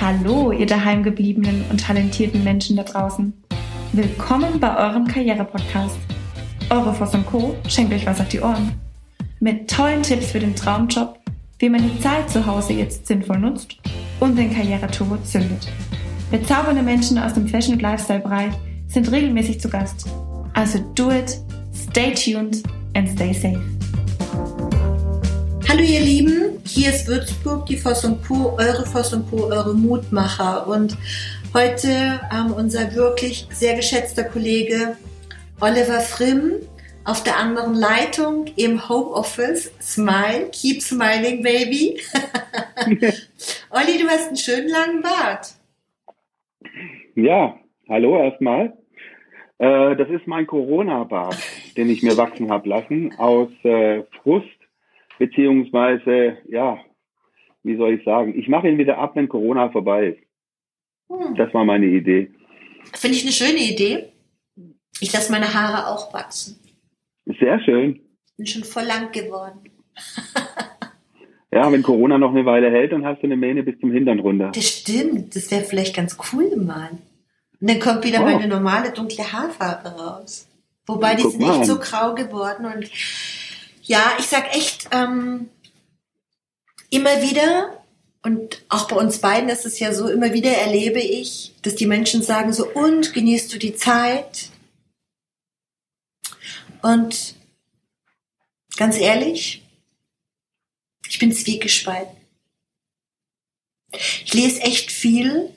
Hallo, ihr daheimgebliebenen und talentierten Menschen da draußen. Willkommen bei eurem Karriere-Podcast. Eure Voss Co. schenkt euch was auf die Ohren. Mit tollen Tipps für den Traumjob, wie man die Zeit zu Hause jetzt sinnvoll nutzt und den Karriereturbo zündet. Bezaubernde Menschen aus dem Fashion- und Lifestyle-Bereich sind regelmäßig zu Gast. Also do it, stay tuned and stay safe. Hallo ihr Lieben, hier ist Würzburg, die Voss und Co., eure Voss und Co., eure Mutmacher. Und heute ähm, unser wirklich sehr geschätzter Kollege Oliver Frimm auf der anderen Leitung im Homeoffice. Smile, keep smiling, baby. Olli, du hast einen schönen langen Bart. Ja, hallo erstmal. Äh, das ist mein Corona-Bart, den ich mir wachsen habe lassen aus äh, Frust beziehungsweise, ja, wie soll ich sagen, ich mache ihn wieder ab, wenn Corona vorbei ist. Hm. Das war meine Idee. Finde ich eine schöne Idee. Ich lasse meine Haare auch wachsen. Sehr schön. Bin schon voll lang geworden. ja, wenn Corona noch eine Weile hält, dann hast du eine Mähne bis zum Hintern runter. Das stimmt. Das wäre vielleicht ganz cool mal. Und dann kommt wieder oh. meine normale dunkle Haarfarbe raus. Wobei die ist nicht so grau geworden und ja, ich sag echt, ähm, immer wieder, und auch bei uns beiden ist es ja so, immer wieder erlebe ich, dass die Menschen sagen so, und genießt du die Zeit? Und ganz ehrlich, ich bin zwiegespalten. Ich lese echt viel.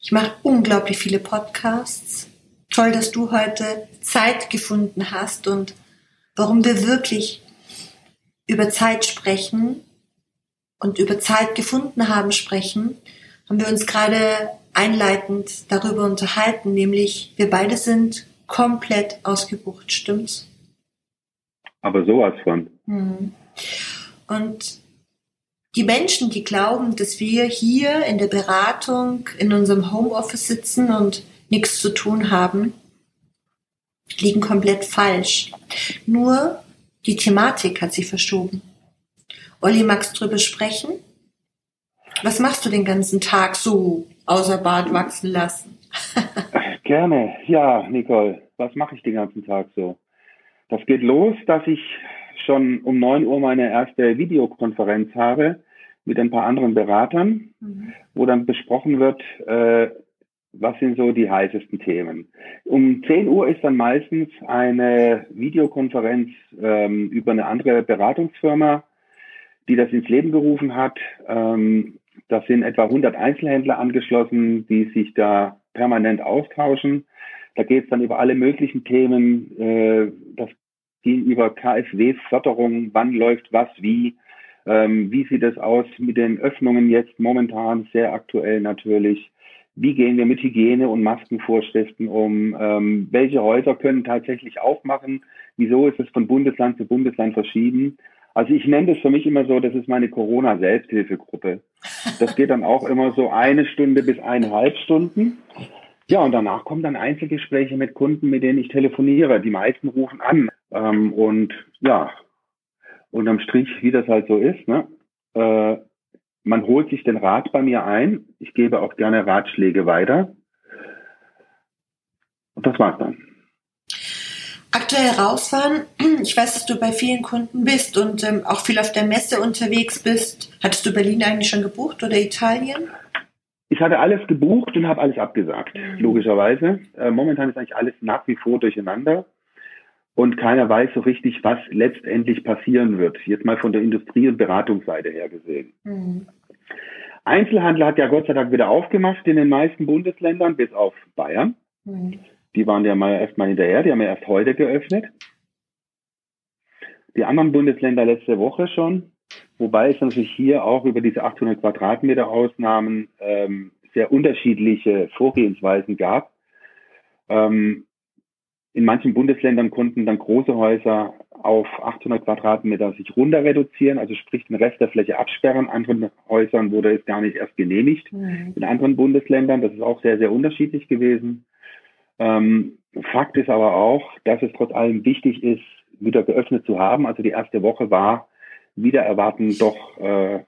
Ich mache unglaublich viele Podcasts. Toll, dass du heute Zeit gefunden hast und warum wir wirklich über Zeit sprechen und über Zeit gefunden haben sprechen, haben wir uns gerade einleitend darüber unterhalten, nämlich wir beide sind komplett ausgebucht, stimmt's? Aber sowas von. Hm. Und die Menschen, die glauben, dass wir hier in der Beratung in unserem Homeoffice sitzen und nichts zu tun haben, liegen komplett falsch. Nur die Thematik hat sich verschoben. Olli, magst du drüber sprechen? Was machst du den ganzen Tag so außer Bart wachsen lassen? Gerne. Ja, Nicole, was mache ich den ganzen Tag so? Das geht los, dass ich schon um 9 Uhr meine erste Videokonferenz habe mit ein paar anderen Beratern, mhm. wo dann besprochen wird, äh, was sind so die heißesten Themen? Um 10 Uhr ist dann meistens eine Videokonferenz ähm, über eine andere Beratungsfirma, die das ins Leben gerufen hat. Ähm, da sind etwa 100 Einzelhändler angeschlossen, die sich da permanent austauschen. Da geht es dann über alle möglichen Themen. Äh, das ging über KfW-Förderung, wann läuft was wie. Ähm, wie sieht es aus mit den Öffnungen jetzt momentan, sehr aktuell natürlich wie gehen wir mit Hygiene- und Maskenvorschriften um, ähm, welche Häuser können tatsächlich aufmachen, wieso ist es von Bundesland zu Bundesland verschieden. Also ich nenne das für mich immer so, das ist meine Corona-Selbsthilfegruppe. Das geht dann auch immer so eine Stunde bis eineinhalb Stunden. Ja, und danach kommen dann Einzelgespräche mit Kunden, mit denen ich telefoniere. Die meisten rufen an. Ähm, und ja, unterm Strich, wie das halt so ist, ne? Äh, man holt sich den Rat bei mir ein. Ich gebe auch gerne Ratschläge weiter. Und das war's dann. Aktuell rausfahren. Ich weiß, dass du bei vielen Kunden bist und ähm, auch viel auf der Messe unterwegs bist. Hattest du Berlin eigentlich schon gebucht oder Italien? Ich hatte alles gebucht und habe alles abgesagt, mhm. logischerweise. Äh, momentan ist eigentlich alles nach wie vor durcheinander und keiner weiß so richtig, was letztendlich passieren wird. Jetzt mal von der Industrie- und Beratungsseite her gesehen. Mhm. Einzelhandel hat ja Gott sei Dank wieder aufgemacht in den meisten Bundesländern, bis auf Bayern. Mhm. Die waren ja mal erstmal hinterher, die haben ja erst heute geöffnet. Die anderen Bundesländer letzte Woche schon, wobei es natürlich hier auch über diese 800 Quadratmeter Ausnahmen ähm, sehr unterschiedliche Vorgehensweisen gab. Ähm, in manchen Bundesländern konnten dann große Häuser auf 800 Quadratmeter sich runter reduzieren, also sprich den Rest der Fläche absperren. Anderen Häusern wurde es gar nicht erst genehmigt. Mhm. In anderen Bundesländern, das ist auch sehr, sehr unterschiedlich gewesen. Ähm, Fakt ist aber auch, dass es trotz allem wichtig ist, wieder geöffnet zu haben. Also die erste Woche war wieder erwarten doch äh,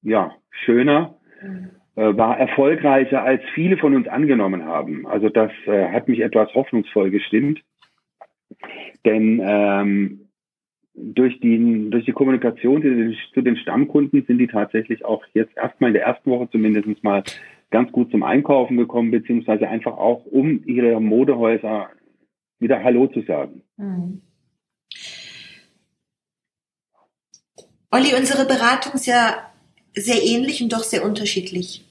ja schöner. Mhm. Äh, war erfolgreicher, als viele von uns angenommen haben. Also das äh, hat mich etwas hoffnungsvoll gestimmt. Denn ähm, durch, die, durch die Kommunikation zu den Stammkunden sind die tatsächlich auch jetzt erstmal in der ersten Woche zumindest mal ganz gut zum Einkaufen gekommen, beziehungsweise einfach auch, um ihre Modehäuser wieder Hallo zu sagen. Mhm. Olli, unsere Beratung ist ja sehr ähnlich und doch sehr unterschiedlich.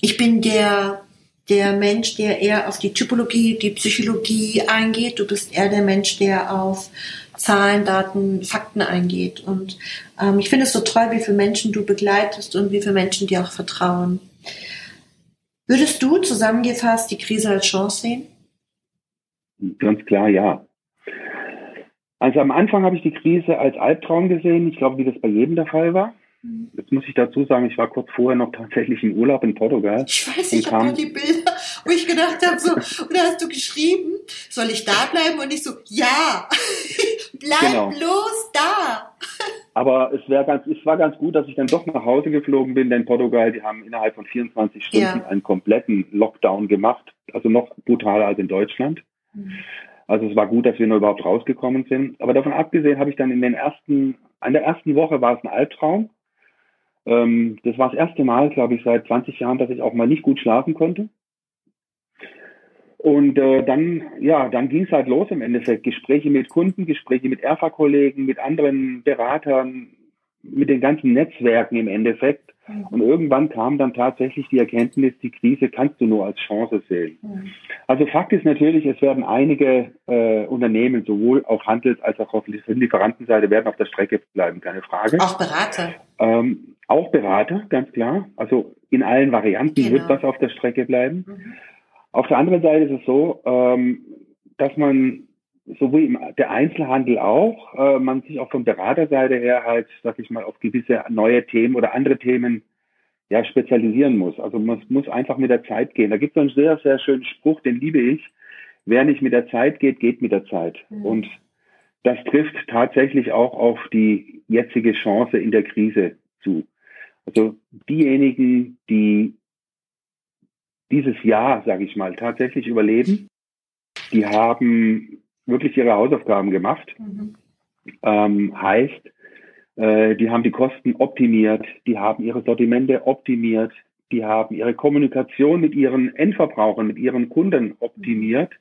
Ich bin der, der Mensch, der eher auf die Typologie, die Psychologie eingeht. Du bist eher der Mensch, der auf Zahlen, Daten, Fakten eingeht. Und ähm, ich finde es so toll, wie viele Menschen du begleitest und wie viele Menschen dir auch vertrauen. Würdest du zusammengefasst die Krise als Chance sehen? Ganz klar, ja. Also am Anfang habe ich die Krise als Albtraum gesehen. Ich glaube, wie das bei jedem der Fall war. Mhm. Jetzt muss ich dazu sagen, ich war kurz vorher noch tatsächlich im Urlaub in Portugal. Ich weiß, ich habe nur die Bilder, wo ich gedacht habe, so, und da hast du geschrieben, soll ich da bleiben? Und ich so, ja, bleib genau. bloß da. Aber es, ganz, es war ganz gut, dass ich dann doch nach Hause geflogen bin, denn Portugal, die haben innerhalb von 24 Stunden ja. einen kompletten Lockdown gemacht, also noch brutaler als in Deutschland. Mhm. Also es war gut, dass wir nur überhaupt rausgekommen sind. Aber davon abgesehen habe ich dann in den ersten, an der ersten Woche war es ein Albtraum. Ähm, das war das erste Mal, glaube ich, seit 20 Jahren, dass ich auch mal nicht gut schlafen konnte. Und äh, dann, ja, dann ging es halt los im Endeffekt. Gespräche mit Kunden, Gespräche mit ERFA-Kollegen, mit anderen Beratern, mit den ganzen Netzwerken im Endeffekt. Mhm. Und irgendwann kam dann tatsächlich die Erkenntnis, die Krise kannst du nur als Chance sehen. Mhm. Also Fakt ist natürlich, es werden einige äh, Unternehmen, sowohl auf Handels- als auch auf Lieferantenseite, werden auf der Strecke bleiben, keine Frage. Auch Berater. Ähm, auch Berater, ganz klar. Also in allen Varianten genau. wird was auf der Strecke bleiben. Mhm. Auf der anderen Seite ist es so, ähm, dass man so wie der Einzelhandel auch, äh, man sich auch von Beraterseite her halt, sag ich mal, auf gewisse neue Themen oder andere Themen ja spezialisieren muss. Also man muss einfach mit der Zeit gehen. Da gibt es einen sehr, sehr schönen Spruch, den liebe ich. Wer nicht mit der Zeit geht, geht mit der Zeit. Mhm. Und das trifft tatsächlich auch auf die jetzige Chance in der Krise zu. Also diejenigen, die dieses Jahr, sage ich mal, tatsächlich überleben, die haben wirklich ihre Hausaufgaben gemacht. Mhm. Ähm, heißt, äh, die haben die Kosten optimiert, die haben ihre Sortimente optimiert, die haben ihre Kommunikation mit ihren Endverbrauchern, mit ihren Kunden optimiert.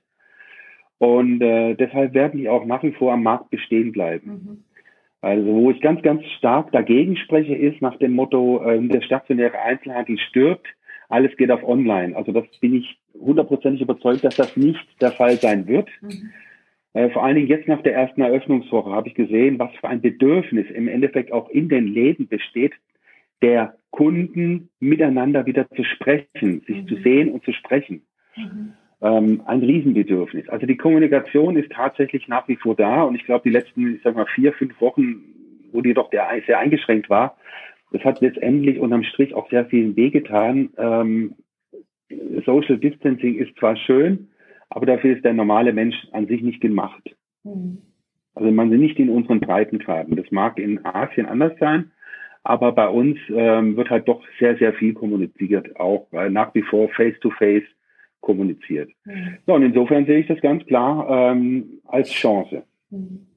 Und äh, deshalb werden die auch nach wie vor am Markt bestehen bleiben. Mhm. Also wo ich ganz, ganz stark dagegen spreche, ist nach dem Motto, äh, der stationäre Einzelhandel stirbt, alles geht auf Online. Also das bin ich hundertprozentig überzeugt, dass das nicht der Fall sein wird. Mhm. Äh, vor allen Dingen jetzt nach der ersten Eröffnungswoche habe ich gesehen, was für ein Bedürfnis im Endeffekt auch in den Läden besteht, der Kunden miteinander wieder zu sprechen, sich mhm. zu sehen und zu sprechen. Mhm. Ähm, ein Riesenbedürfnis. Also die Kommunikation ist tatsächlich nach wie vor da und ich glaube, die letzten, ich sag mal, vier, fünf Wochen, wo die doch der, sehr eingeschränkt war, das hat letztendlich unterm Strich auch sehr vielen wehgetan. Ähm, Social Distancing ist zwar schön, aber dafür ist der normale Mensch an sich nicht gemacht. Mhm. Also man sind nicht in unseren Breitengraden. Das mag in Asien anders sein, aber bei uns ähm, wird halt doch sehr, sehr viel kommuniziert, auch weil nach wie vor face-to-face -face kommuniziert. Mhm. So, und insofern sehe ich das ganz klar ähm, als Chance. Mhm.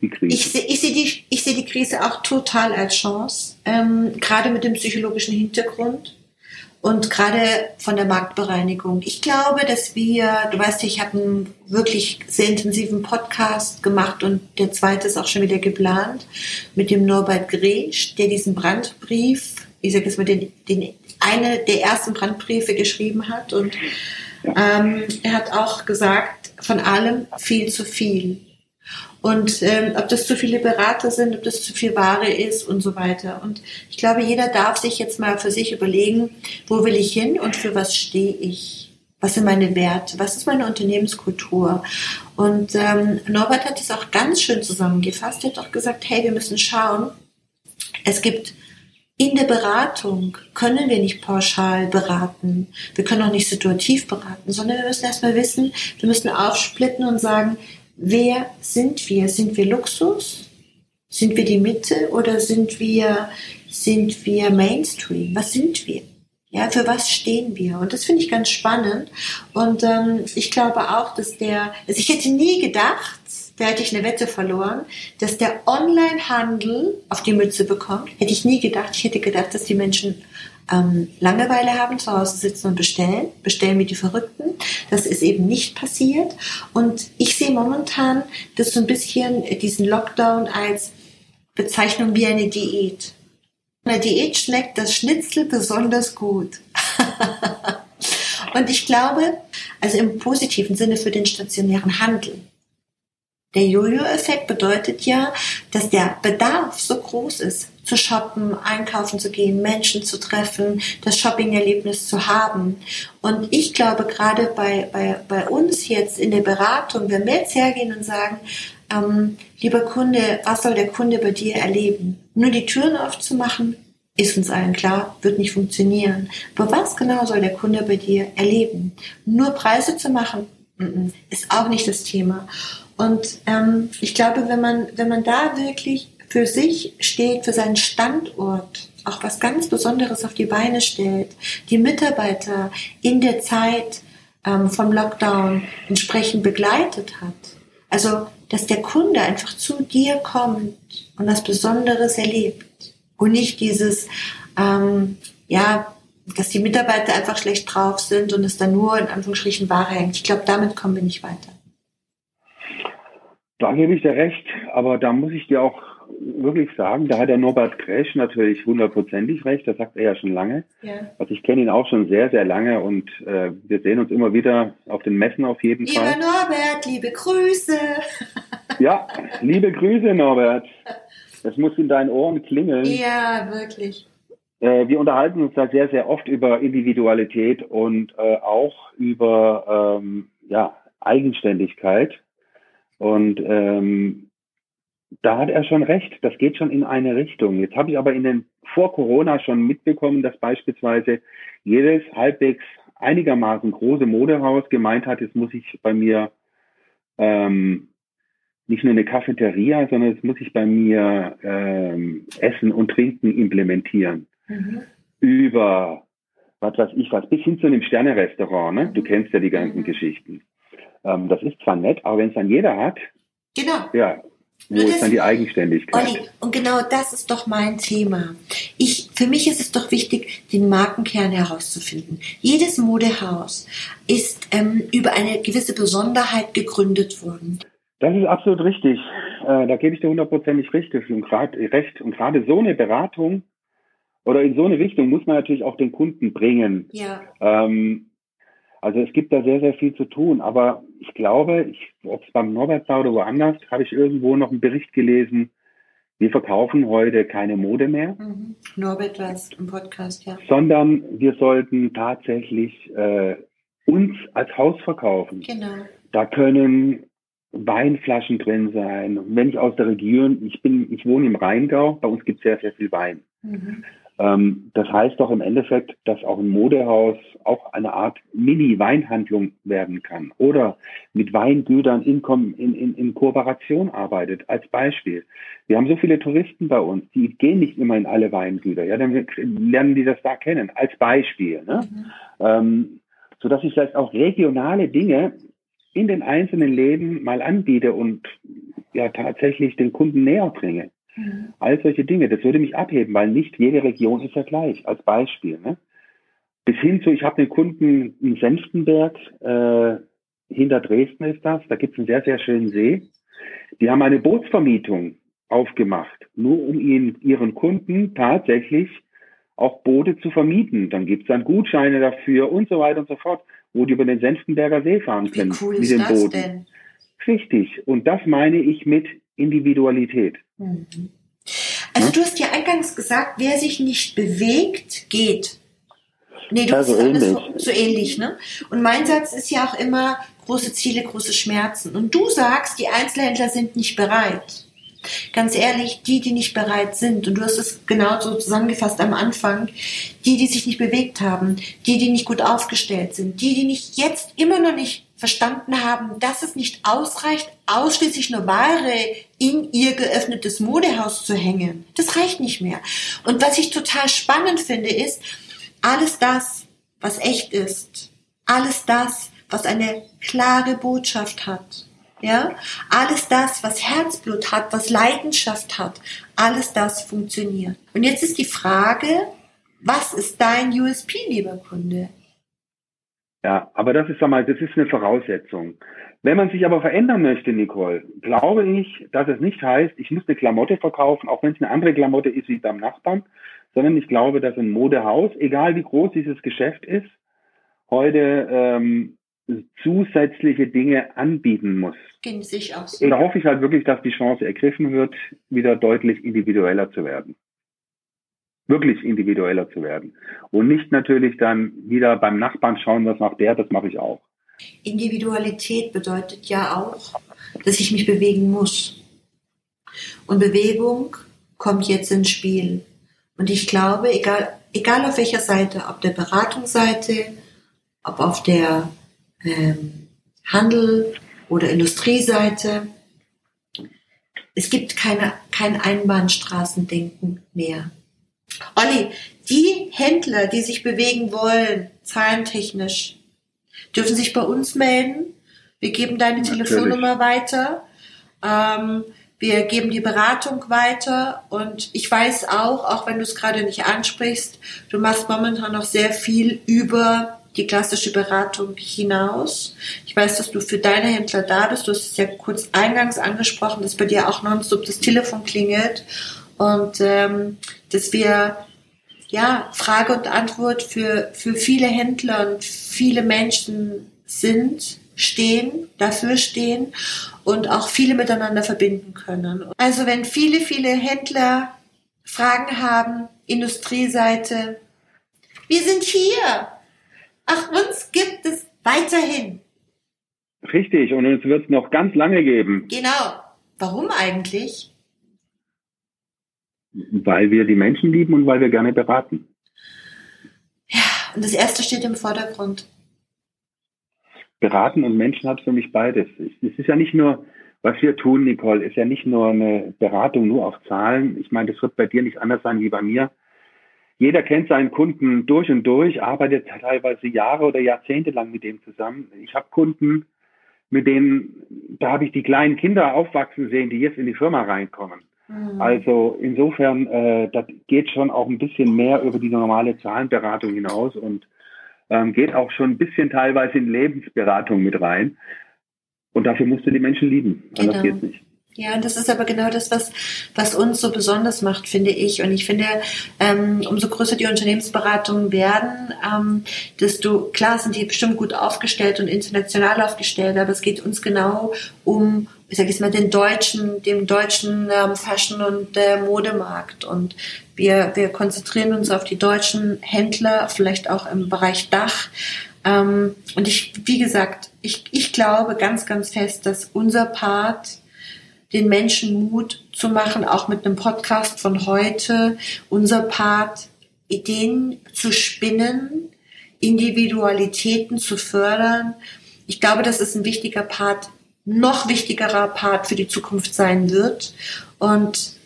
Die Krise. Ich, sehe ich sehe die, ich sehe die Krise auch total als Chance, ähm, gerade mit dem psychologischen Hintergrund und gerade von der Marktbereinigung. Ich glaube, dass wir, du weißt, ich habe einen wirklich sehr intensiven Podcast gemacht und der zweite ist auch schon wieder geplant mit dem Norbert Gresch, der diesen Brandbrief, ich sage jetzt mal, den, den eine der ersten Brandbriefe geschrieben hat und ähm, er hat auch gesagt, von allem viel zu viel. Und ähm, ob das zu viele Berater sind, ob das zu viel Ware ist und so weiter. Und ich glaube, jeder darf sich jetzt mal für sich überlegen, wo will ich hin und für was stehe ich? Was sind meine Werte? Was ist meine Unternehmenskultur? Und ähm, Norbert hat es auch ganz schön zusammengefasst. Er hat auch gesagt, hey, wir müssen schauen. Es gibt in der Beratung können wir nicht pauschal beraten. Wir können auch nicht situativ beraten, sondern wir müssen erstmal wissen, wir müssen aufsplitten und sagen, wer sind wir? Sind wir Luxus? Sind wir die Mitte oder sind wir, sind wir Mainstream? Was sind wir? Ja, für was stehen wir? Und das finde ich ganz spannend. Und ähm, ich glaube auch, dass der, also ich hätte nie gedacht, da hätte ich eine Wette verloren, dass der Online-Handel auf die Mütze bekommt. Hätte ich nie gedacht. Ich hätte gedacht, dass die Menschen ähm, Langeweile haben, zu Hause sitzen und bestellen, bestellen wie die Verrückten. Das ist eben nicht passiert. Und ich sehe momentan das so ein bisschen diesen Lockdown als Bezeichnung wie eine Diät. In der Diät schmeckt das Schnitzel besonders gut. und ich glaube, also im positiven Sinne für den stationären Handel. Der Jojo-Effekt bedeutet ja, dass der Bedarf so groß ist, zu shoppen, einkaufen zu gehen, Menschen zu treffen, das Shopping-Erlebnis zu haben. Und ich glaube, gerade bei, bei, bei uns jetzt in der Beratung, wenn wir jetzt hergehen und sagen, ähm, lieber Kunde, was soll der Kunde bei dir erleben? Nur die Türen aufzumachen, ist uns allen klar, wird nicht funktionieren. Aber was genau soll der Kunde bei dir erleben? Nur Preise zu machen, ist auch nicht das Thema. Und ähm, ich glaube, wenn man, wenn man da wirklich für sich steht, für seinen Standort, auch was ganz Besonderes auf die Beine stellt, die Mitarbeiter in der Zeit ähm, vom Lockdown entsprechend begleitet hat. Also, dass der Kunde einfach zu dir kommt und was Besonderes erlebt und nicht dieses, ähm, ja, dass die Mitarbeiter einfach schlecht drauf sind und es dann nur in Anführungsstrichen Ware hängt. Ich glaube, damit kommen wir nicht weiter. Da gebe ich dir recht, aber da muss ich dir auch wirklich sagen, da hat der Norbert Kresch natürlich hundertprozentig recht, das sagt er ja schon lange. Ja. Also ich kenne ihn auch schon sehr, sehr lange und äh, wir sehen uns immer wieder auf den Messen auf jeden Lieber Fall. Lieber Norbert, liebe Grüße. ja, liebe Grüße Norbert. Das muss in deinen Ohren klingeln. Ja, wirklich. Äh, wir unterhalten uns da sehr, sehr oft über Individualität und äh, auch über ähm, ja, Eigenständigkeit. Und ähm, da hat er schon recht, das geht schon in eine Richtung. Jetzt habe ich aber in den vor Corona schon mitbekommen, dass beispielsweise jedes halbwegs einigermaßen große Modehaus gemeint hat, jetzt muss ich bei mir ähm, nicht nur eine Cafeteria, sondern es muss ich bei mir ähm, Essen und Trinken implementieren. Mhm. Über was weiß ich was, bis hin zu einem Sterne-Restaurant. Ne? Du kennst ja die ganzen mhm. Geschichten. Ähm, das ist zwar nett, aber wenn es dann jeder hat, genau. ja, wo Nur ist dann die Eigenständigkeit? Olli, und genau das ist doch mein Thema. Ich, für mich ist es doch wichtig, den Markenkern herauszufinden. Jedes Modehaus ist ähm, über eine gewisse Besonderheit gegründet worden. Das ist absolut richtig. Äh, da gebe ich dir hundertprozentig recht. Und gerade so eine Beratung oder in so eine Richtung muss man natürlich auch den Kunden bringen. Ja. Ähm, also es gibt da sehr, sehr viel zu tun. Aber ich glaube, ob es beim Norbert war oder woanders, habe ich irgendwo noch einen Bericht gelesen. Wir verkaufen heute keine Mode mehr. Mhm. Norbert war es im Podcast, ja. Sondern wir sollten tatsächlich äh, uns als Haus verkaufen. Genau. Da können Weinflaschen drin sein. wenn ich aus der Region, ich bin, ich wohne im Rheingau, bei uns gibt es sehr, sehr viel Wein. Mhm. Ähm, das heißt doch im Endeffekt, dass auch ein Modehaus auch eine Art Mini-Weinhandlung werden kann oder mit Weingütern in, in, in, in Kooperation arbeitet, als Beispiel. Wir haben so viele Touristen bei uns, die gehen nicht immer in alle Weingüter, ja, dann lernen die das da kennen, als Beispiel. Ne? Mhm. Ähm, sodass ich vielleicht auch regionale Dinge in den einzelnen Läden mal anbiete und ja tatsächlich den Kunden näher bringe. Mhm. All solche Dinge, das würde mich abheben, weil nicht jede Region ist ja gleich, als Beispiel. Ne? Bis hin zu, ich habe den Kunden in Senftenberg, äh, hinter Dresden ist das, da gibt es einen sehr, sehr schönen See. Die haben eine Bootsvermietung aufgemacht, nur um ihnen, ihren Kunden tatsächlich auch Boote zu vermieten. Dann gibt es dann Gutscheine dafür und so weiter und so fort, wo die über den Senftenberger See fahren können Wie cool mit ist den das Booten. Denn? Richtig. Und das meine ich mit Individualität. Mhm. Also du hast ja eingangs gesagt, wer sich nicht bewegt, geht. Nee, du also hast ähnlich. so ähnlich, ne? Und mein Satz ist ja auch immer große Ziele, große Schmerzen. Und du sagst, die Einzelhändler sind nicht bereit. Ganz ehrlich, die, die nicht bereit sind, und du hast es genau so zusammengefasst am Anfang, die, die sich nicht bewegt haben, die, die nicht gut aufgestellt sind, die, die nicht jetzt immer noch nicht verstanden haben, dass es nicht ausreicht, ausschließlich nur Ware in ihr geöffnetes Modehaus zu hängen. Das reicht nicht mehr. Und was ich total spannend finde, ist, alles das, was echt ist, alles das, was eine klare Botschaft hat, ja, alles das, was Herzblut hat, was Leidenschaft hat, alles das funktioniert. Und jetzt ist die Frage, was ist dein USP, lieber Kunde? Ja, aber das ist, sag mal, das ist eine Voraussetzung. Wenn man sich aber verändern möchte, Nicole, glaube ich, dass es nicht heißt, ich muss eine Klamotte verkaufen, auch wenn es eine andere Klamotte ist wie beim Nachbarn, sondern ich glaube, dass ein Modehaus, egal wie groß dieses Geschäft ist, heute ähm, zusätzliche Dinge anbieten muss. Gehen sich aus. Und da hoffe ich halt wirklich, dass die Chance ergriffen wird, wieder deutlich individueller zu werden. Wirklich individueller zu werden. Und nicht natürlich dann wieder beim Nachbarn schauen, was macht der, das mache ich auch. Individualität bedeutet ja auch, dass ich mich bewegen muss. Und Bewegung kommt jetzt ins Spiel. Und ich glaube, egal, egal auf welcher Seite, ob der Beratungsseite, ob auf der ähm, Handel- oder Industrieseite. Es gibt keine, kein Einbahnstraßendenken mehr. Olli, die Händler, die sich bewegen wollen, zahlentechnisch, dürfen sich bei uns melden. Wir geben deine Natürlich. Telefonnummer weiter. Ähm, wir geben die Beratung weiter und ich weiß auch, auch wenn du es gerade nicht ansprichst, du machst momentan noch sehr viel über die klassische Beratung hinaus. Ich weiß, dass du für deine Händler da bist. Du hast es ja kurz eingangs angesprochen, dass bei dir auch nonstop das Telefon klingelt und ähm, dass wir ja Frage und Antwort für für viele Händler und viele Menschen sind, stehen, dafür stehen und auch viele miteinander verbinden können. Also wenn viele viele Händler Fragen haben, Industrieseite, wir sind hier. Ach, uns gibt es weiterhin. Richtig, und uns wird es noch ganz lange geben. Genau. Warum eigentlich? Weil wir die Menschen lieben und weil wir gerne beraten. Ja, und das erste steht im Vordergrund. Beraten und Menschen hat für mich beides. Es ist ja nicht nur, was wir tun, Nicole, ist ja nicht nur eine Beratung nur auf Zahlen. Ich meine, das wird bei dir nicht anders sein wie bei mir jeder kennt seinen Kunden durch und durch, arbeitet teilweise Jahre oder Jahrzehnte lang mit dem zusammen. Ich habe Kunden, mit denen, da habe ich die kleinen Kinder aufwachsen sehen, die jetzt in die Firma reinkommen. Mhm. Also insofern, äh, das geht schon auch ein bisschen mehr über die normale Zahlenberatung hinaus und ähm, geht auch schon ein bisschen teilweise in Lebensberatung mit rein. Und dafür musst du die Menschen lieben. Anders genau. geht's nicht. Ja, das ist aber genau das, was, was uns so besonders macht, finde ich. Und ich finde, ähm, umso größer die Unternehmensberatungen werden, ähm, desto klar sind die bestimmt gut aufgestellt und international aufgestellt, aber es geht uns genau um, ich sage jetzt mal, den deutschen, dem deutschen ähm, Fashion- und äh, Modemarkt. Und wir, wir konzentrieren uns auf die deutschen Händler, vielleicht auch im Bereich Dach. Ähm, und ich, wie gesagt, ich, ich glaube ganz, ganz fest, dass unser Part den Menschen Mut zu machen, auch mit einem Podcast von heute, unser Part, Ideen zu spinnen, Individualitäten zu fördern. Ich glaube, das ist ein wichtiger Part, noch wichtigerer Part für die Zukunft sein wird. Und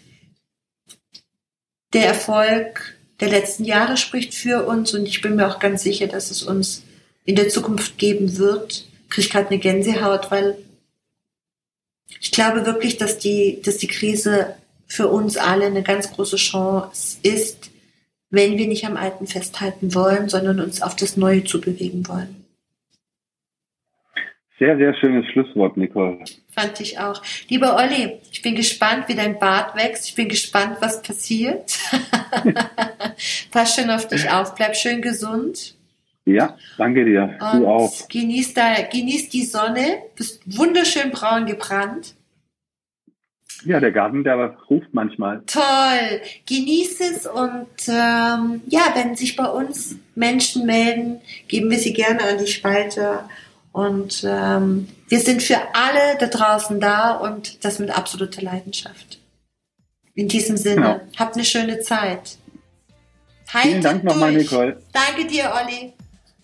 der Erfolg der letzten Jahre spricht für uns und ich bin mir auch ganz sicher, dass es uns in der Zukunft geben wird. Ich kriege gerade eine Gänsehaut, weil ich glaube wirklich, dass die, dass die Krise für uns alle eine ganz große Chance ist, wenn wir nicht am Alten festhalten wollen, sondern uns auf das Neue zu bewegen wollen. Sehr, sehr schönes Schlusswort, Nicole. Fand ich auch. Lieber Olli, ich bin gespannt, wie dein Bart wächst. Ich bin gespannt, was passiert. Pass schön auf dich auf. Bleib schön gesund. Ja, danke dir. Und du auch. Genieß, da, genieß die Sonne. Bist wunderschön braun gebrannt. Ja, der Garten, der ruft manchmal. Toll. Genieß es und ähm, ja, wenn sich bei uns Menschen melden, geben wir sie gerne an die Spalte. Und ähm, wir sind für alle da draußen da und das mit absoluter Leidenschaft. In diesem Sinne, genau. habt eine schöne Zeit. Haltet Vielen Dank nochmal, Nicole. Danke dir, Olli.